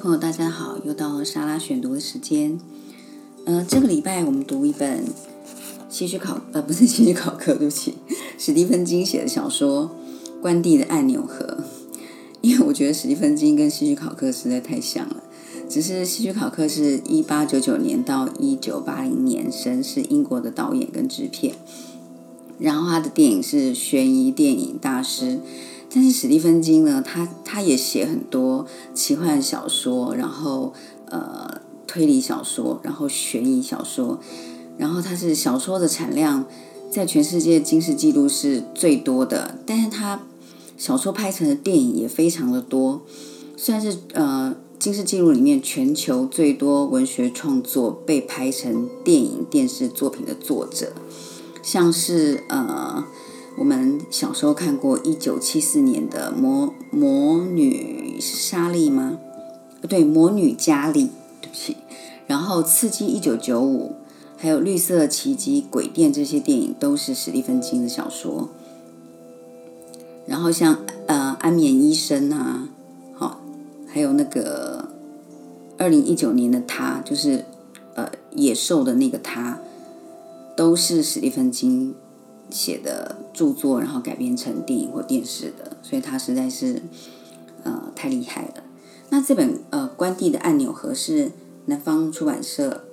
朋友，大家好，又到了莎拉选读的时间。呃，这个礼拜我们读一本希区考 呃不是希区考克，对不起，史蒂芬金写的小说《关帝的按钮盒》。因为我觉得史蒂芬金跟希区考克实在太像了，只是希区考克是一八九九年到一九八零年生，是英国的导演跟制片，然后他的电影是悬疑电影大师。但是史蒂芬金呢，他他也写很多奇幻小说，然后呃推理小说，然后悬疑小说，然后他是小说的产量在全世界金氏纪录是最多的，但是他。小说拍成的电影也非常的多，算是呃金氏纪录里面全球最多文学创作被拍成电影电视作品的作者，像是呃我们小时候看过一九七四年的魔魔女莎莉吗？对，魔女嘉莉，对不起。然后刺激一九九五，还有绿色奇迹、鬼店这些电影都是史蒂芬金的小说。然后像呃安眠医生啊，好，还有那个二零一九年的他，就是呃野兽的那个他，都是史蒂芬金写的著作，然后改编成电影或电视的，所以他实在是呃太厉害了。那这本呃关帝的按钮盒是南方出版社。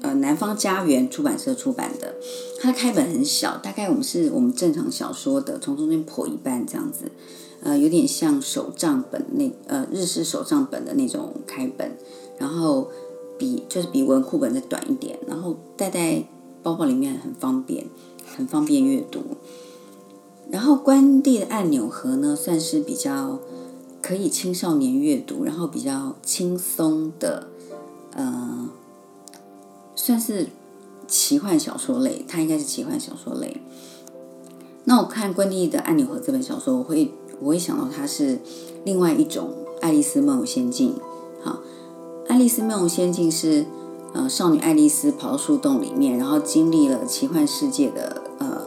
呃，南方家园出版社出版的，它的开本很小，大概我们是我们正常小说的从中间破一半这样子，呃，有点像手账本那呃日式手账本的那种开本，然后比就是比文库本再短一点，然后带在包包里面很方便，很方便阅读。然后关帝的按钮盒呢，算是比较可以青少年阅读，然后比较轻松的，呃。算是奇幻小说类，它应该是奇幻小说类。那我看关帝的按钮盒这本小说，我会我会想到它是另外一种《爱丽丝梦游仙境》。好，《爱丽丝梦游仙境》是呃少女爱丽丝跑到树洞里面，然后经历了奇幻世界的呃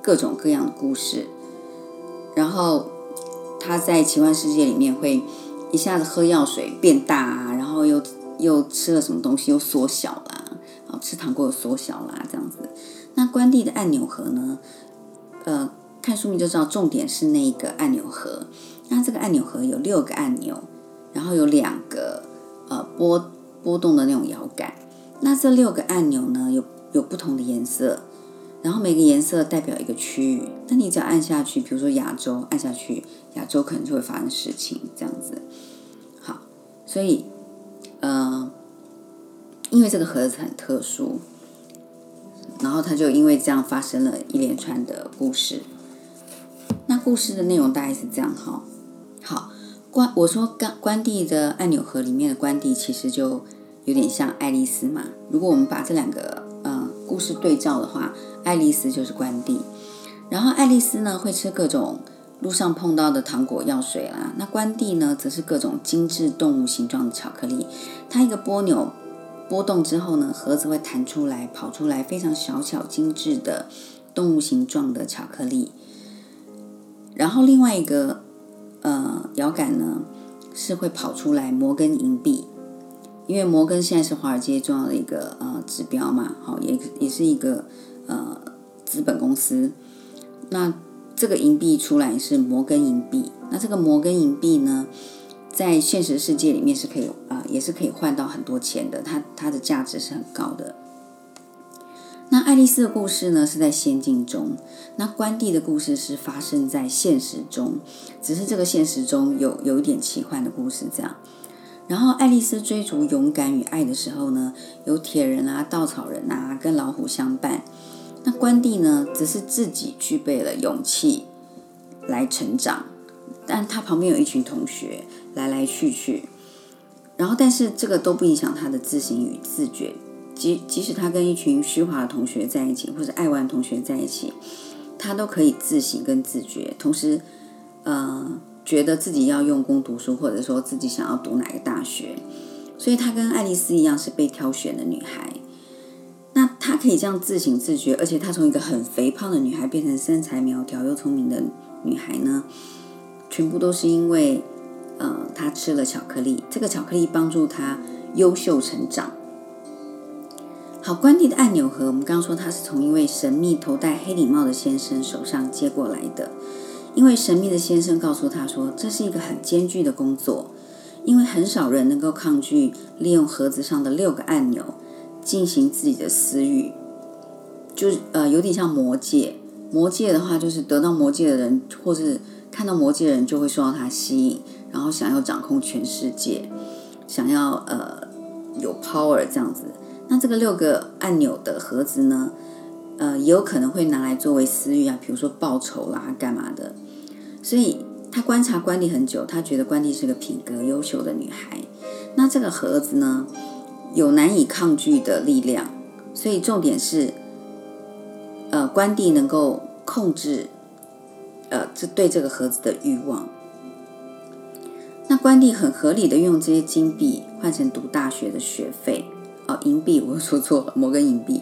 各种各样的故事，然后她在奇幻世界里面会一下子喝药水变大啊，然后又。又吃了什么东西又缩小啦，好吃糖果又缩小啦，这样子。那关帝的按钮盒呢？呃，看书名就知道，重点是那个按钮盒。那这个按钮盒有六个按钮，然后有两个呃波波动的那种摇杆。那这六个按钮呢，有有不同的颜色，然后每个颜色代表一个区域。那你只要按下去，比如说亚洲，按下去，亚洲可能就会发生事情，这样子。好，所以。嗯，因为这个盒子很特殊，然后他就因为这样发生了一连串的故事。那故事的内容大概是这样哈。好，关我说关关帝的按钮盒里面的关帝其实就有点像爱丽丝嘛。如果我们把这两个呃故事对照的话，爱丽丝就是关帝，然后爱丽丝呢会吃各种。路上碰到的糖果、药水啦，那关帝呢，则是各种精致动物形状的巧克力。它一个波钮波动之后呢，盒子会弹出来、跑出来非常小巧精致的动物形状的巧克力。然后另外一个呃摇杆呢，是会跑出来摩根银币，因为摩根现在是华尔街重要的一个呃指标嘛，好，也也是一个呃资本公司。那这个银币出来是摩根银币，那这个摩根银币呢，在现实世界里面是可以啊，也是可以换到很多钱的，它它的价值是很高的。那爱丽丝的故事呢是在仙境中，那关帝的故事是发生在现实中，只是这个现实中有有一点奇幻的故事这样。然后爱丽丝追逐勇敢与爱的时候呢，有铁人啊、稻草人啊，跟老虎相伴。那关帝呢，则是自己具备了勇气来成长，但他旁边有一群同学来来去去，然后但是这个都不影响他的自省与自觉。即即使他跟一群虚华的同学在一起，或者爱玩同学在一起，他都可以自省跟自觉，同时呃觉得自己要用功读书，或者说自己想要读哪个大学。所以她跟爱丽丝一样是被挑选的女孩。那她可以这样自省自觉，而且她从一个很肥胖的女孩变成身材苗条又聪明的女孩呢，全部都是因为，呃，她吃了巧克力，这个巧克力帮助她优秀成长。好，关帝的按钮盒，我们刚刚说他是从一位神秘头戴黑礼帽的先生手上接过来的，因为神秘的先生告诉他说，这是一个很艰巨的工作，因为很少人能够抗拒利用盒子上的六个按钮进行自己的私欲，就呃，有点像魔戒。魔戒的话，就是得到魔戒的人，或是看到魔戒的人，就会受到他吸引，然后想要掌控全世界，想要呃有 power 这样子。那这个六个按钮的盒子呢，呃，也有可能会拿来作为私欲啊，比如说报仇啦，干嘛的。所以他观察关帝很久，他觉得关帝是个品格优秀的女孩。那这个盒子呢，有难以抗拒的力量，所以重点是。呃，关帝能够控制，呃，这对这个盒子的欲望。那关帝很合理的用这些金币换成读大学的学费，哦，银币，我说错了，摩根银币。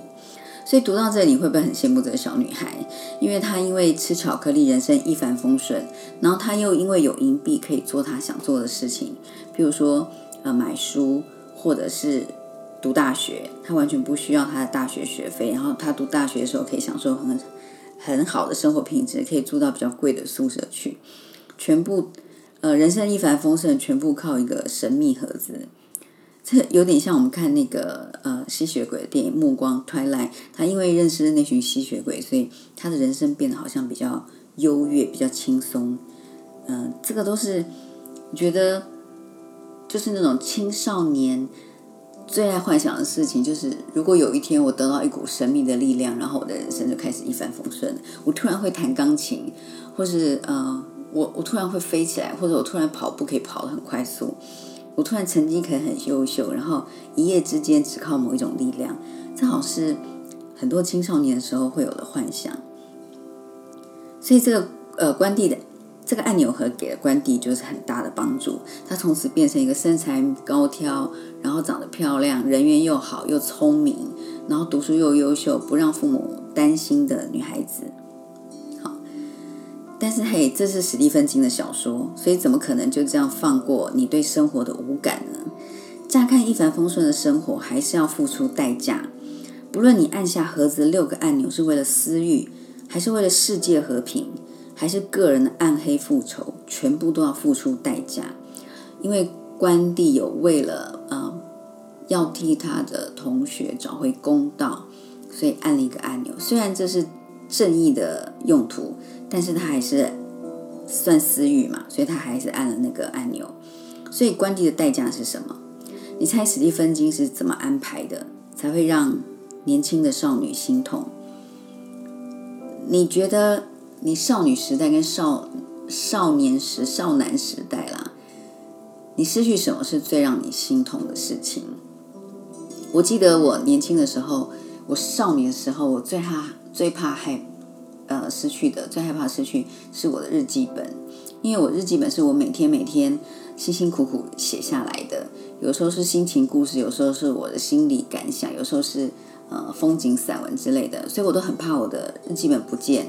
所以读到这里，会不会很羡慕这个小女孩？因为她因为吃巧克力，人生一帆风顺，然后她又因为有银币可以做她想做的事情，比如说呃买书，或者是。读大学，她完全不需要她的大学学费。然后她读大学的时候可以享受很很好的生活品质，可以住到比较贵的宿舍去。全部呃，人生一帆风顺，全部靠一个神秘盒子。有点像我们看那个呃吸血鬼的电影《暮光》（Twilight）。他因为认识了那群吸血鬼，所以他的人生变得好像比较优越、比较轻松。嗯，这个都是觉得就是那种青少年。最爱幻想的事情就是，如果有一天我得到一股神秘的力量，然后我的人生就开始一帆风顺。我突然会弹钢琴，或是呃，我我突然会飞起来，或者我突然跑步可以跑得很快速。我突然成绩可以很优秀，然后一夜之间只靠某一种力量，正好是很多青少年的时候会有的幻想。所以这个呃，关帝的。这个按钮盒给了关帝就是很大的帮助，她从此变成一个身材高挑，然后长得漂亮，人缘又好又聪明，然后读书又优秀，不让父母担心的女孩子。但是嘿，这是史蒂芬金的小说，所以怎么可能就这样放过你对生活的无感呢？乍看一帆风顺的生活，还是要付出代价。不论你按下盒子六个按钮是为了私欲，还是为了世界和平。还是个人的暗黑复仇，全部都要付出代价。因为关帝有为了啊，要替他的同学找回公道，所以按了一个按钮。虽然这是正义的用途，但是他还是算私欲嘛，所以他还是按了那个按钮。所以关帝的代价是什么？你猜史蒂芬金是怎么安排的，才会让年轻的少女心痛？你觉得？你少女时代跟少少年时、少男时代啦，你失去什么是最让你心痛的事情？我记得我年轻的时候，我少年的时候，我最怕、最怕害呃失去的，最害怕失去是我的日记本，因为我日记本是我每天每天辛辛苦苦写下来的，有时候是心情故事，有时候是我的心理感想，有时候是呃风景散文之类的，所以我都很怕我的日记本不见。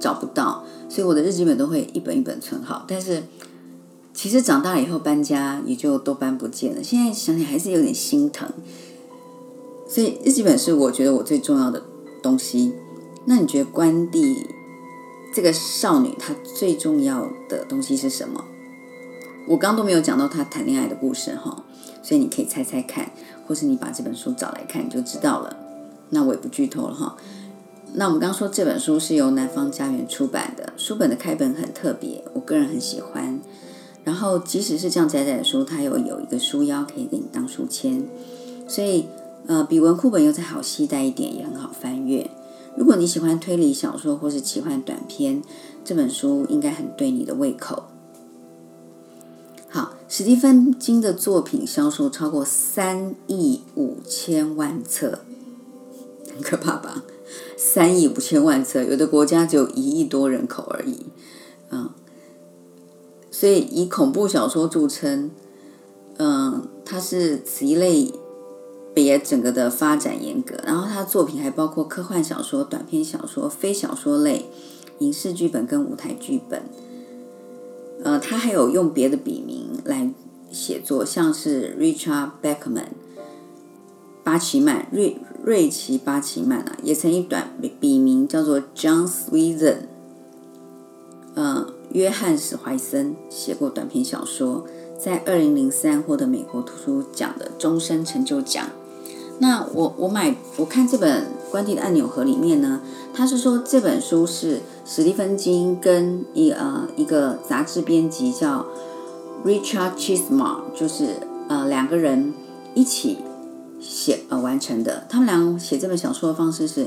找不到，所以我的日记本都会一本一本存好。但是其实长大了以后搬家也就都搬不见了。现在想想还是有点心疼。所以日记本是我觉得我最重要的东西。那你觉得关帝这个少女她最重要的东西是什么？我刚都没有讲到她谈恋爱的故事哈，所以你可以猜猜看，或是你把这本书找来看你就知道了。那我也不剧透了哈。那我们刚刚说这本书是由南方家园出版的，书本的开本很特别，我个人很喜欢。然后即使是这样窄窄的书，它又有一个书腰可以给你当书签，所以呃比文库本又再好携带一点，也很好翻阅。如果你喜欢推理小说或是奇幻短篇，这本书应该很对你的胃口。好，史蒂芬金的作品销售超过三亿五千万册，很可怕吧？三亿五千万册，有的国家只有一亿多人口而已，嗯，所以以恐怖小说著称，嗯，它是此一类别整个的发展严格，然后他的作品还包括科幻小说、短篇小说、非小说类、影视剧本跟舞台剧本，呃，他还有用别的笔名来写作，像是 Richard Beckman、巴奇曼、瑞瑞奇巴奇曼啊，也曾以短笔名叫做 John Sweden，呃，约翰史怀森写过短篇小说，在二零零三获得美国图书奖的终身成就奖。那我我买我看这本《关帝的按钮盒》里面呢，他是说这本书是史蒂芬金跟一呃一个杂志编辑叫 Richard Chismar，就是呃两个人一起写呃完成的。他们俩写这本小说的方式是，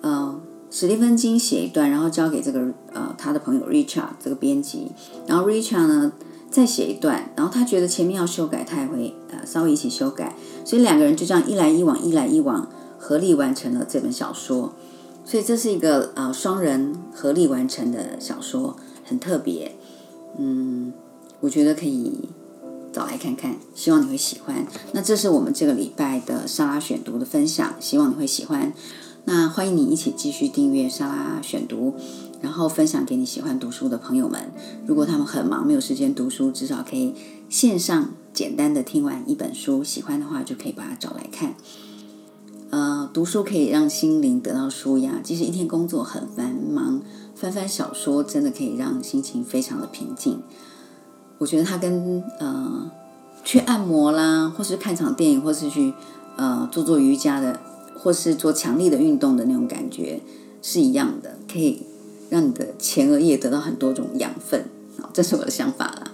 呃史蒂芬金写一段，然后交给这个呃他的朋友 Richard 这个编辑，然后 Richard 呢。再写一段，然后他觉得前面要修改，他也会呃稍微一起修改，所以两个人就这样一来一往，一来一往，合力完成了这本小说。所以这是一个呃双人合力完成的小说，很特别。嗯，我觉得可以找来看看，希望你会喜欢。那这是我们这个礼拜的莎拉选读的分享，希望你会喜欢。那欢迎你一起继续订阅莎拉选读。然后分享给你喜欢读书的朋友们。如果他们很忙没有时间读书，至少可以线上简单的听完一本书，喜欢的话就可以把它找来看。呃，读书可以让心灵得到舒压。即使一天工作很繁忙，翻翻小说真的可以让心情非常的平静。我觉得它跟呃去按摩啦，或是看场电影，或是去呃做做瑜伽的，或是做强力的运动的那种感觉是一样的，可以。让你的前额叶得到很多种养分，好，这是我的想法啦。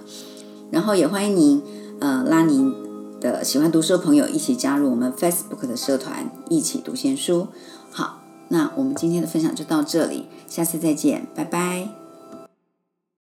然后也欢迎您，呃，拉您的喜欢读书的朋友一起加入我们 Facebook 的社团，一起读闲书。好，那我们今天的分享就到这里，下次再见，拜拜。